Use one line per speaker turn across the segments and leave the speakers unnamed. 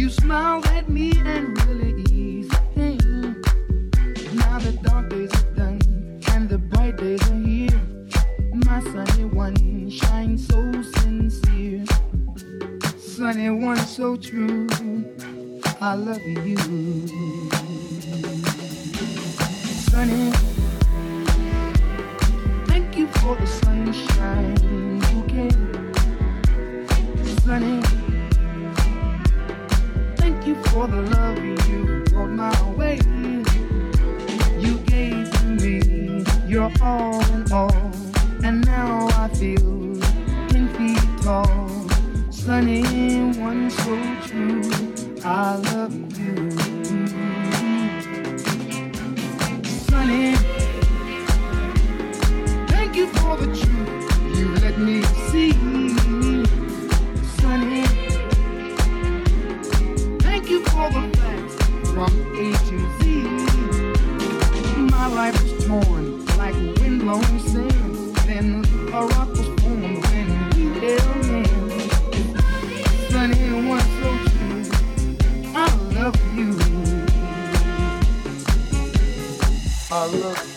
You
smiled at me and really eased. Now the dark days are done and the bright days are here. My sunny one shines so sincere. Sunny one so true. I love you. Sunny. Thank you for the sunshine bouquet. Sunny. You for the love you brought my way. You gave to me your all in all, and now I feel ten feet tall. Sunny, one so true. I love you. Sunny. Thank you for the truth you let me see. From A to Z. My life was torn like windblown sand. Then a rock was formed when we held hands. Sunny, one so true. I love you.
I love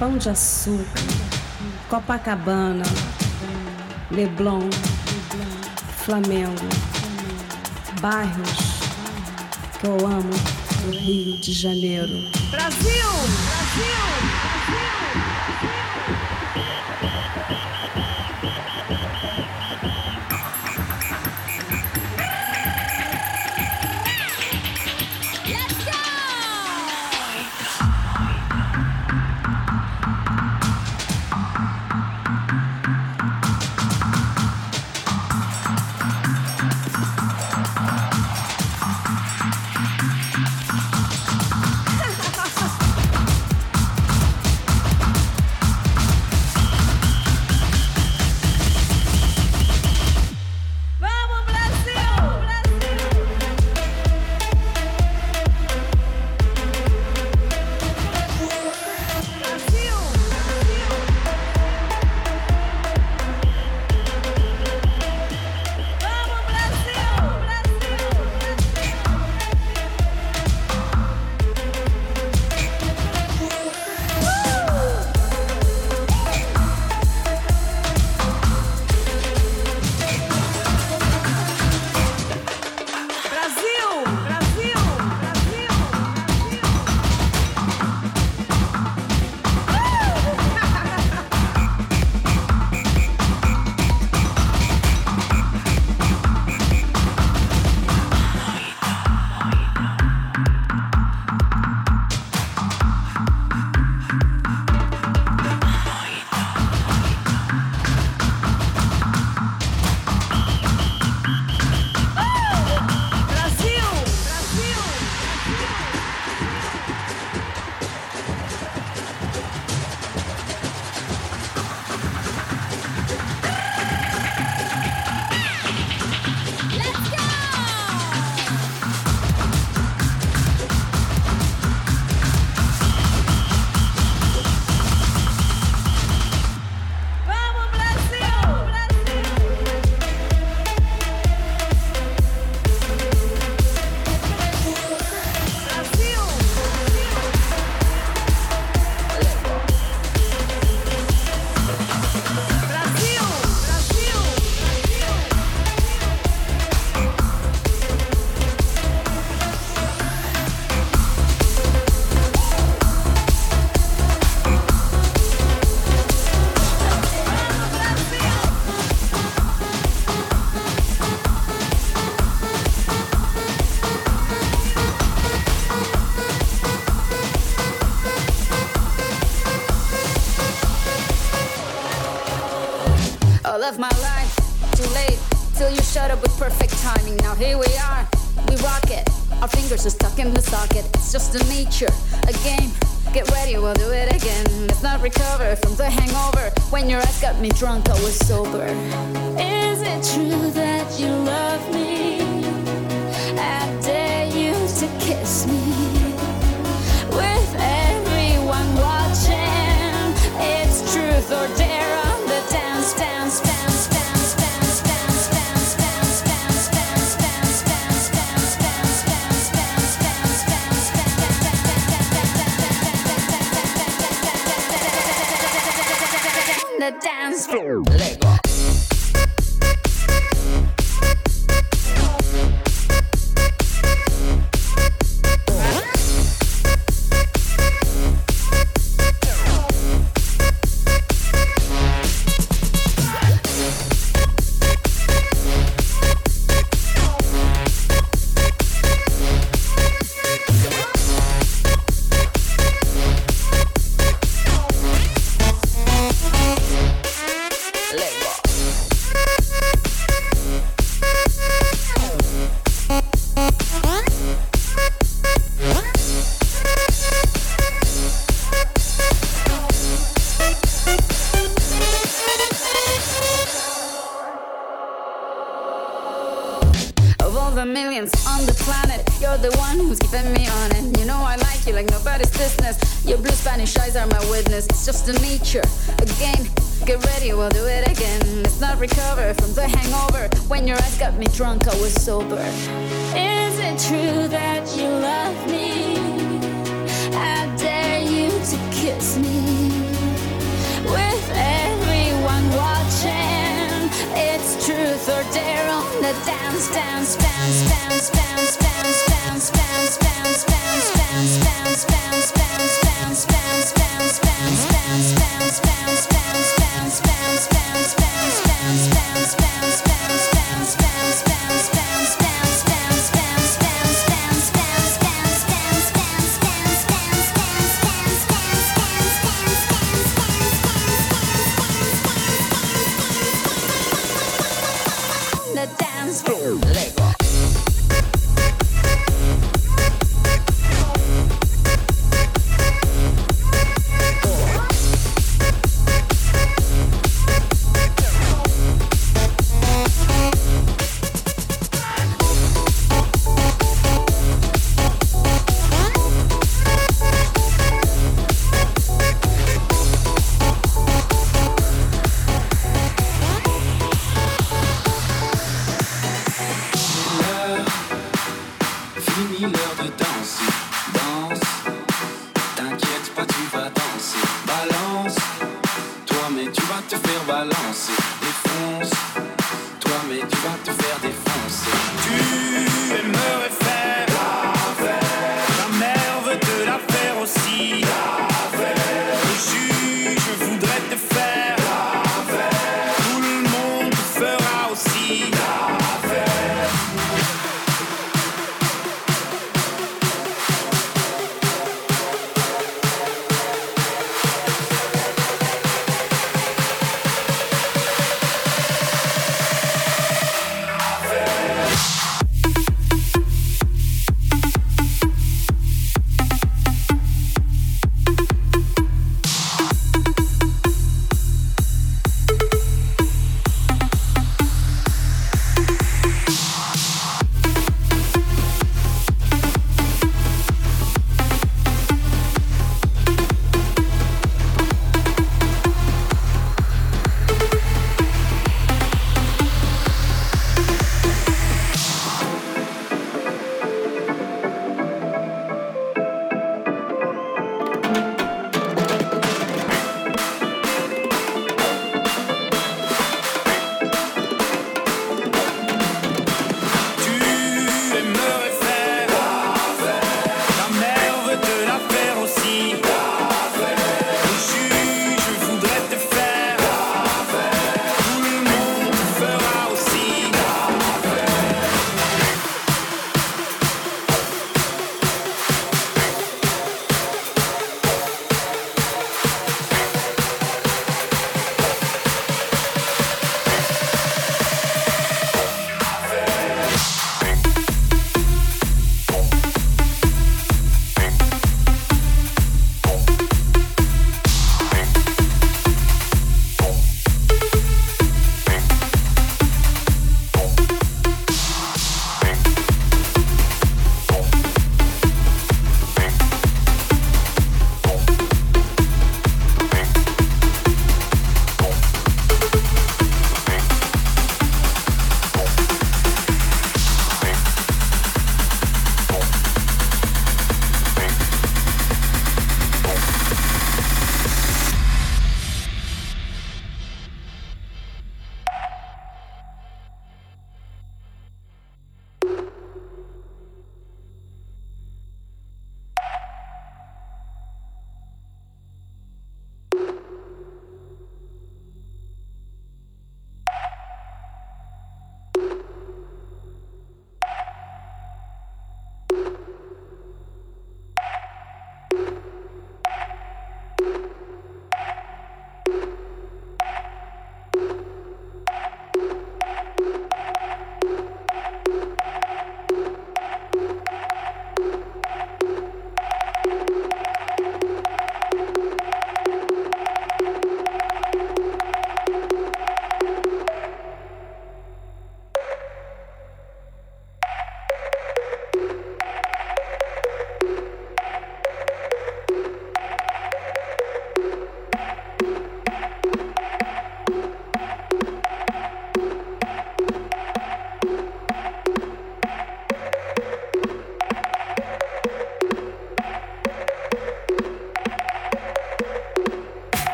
Pão
de Açúcar, Copacabana, Leblon, Flamengo, bairros que eu amo do Rio de Janeiro.
Brasil! Brasil!
me drunk. danse. T'inquiète pas, tu vas danser, balance. Toi, mais tu vas te faire balancer.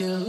Everything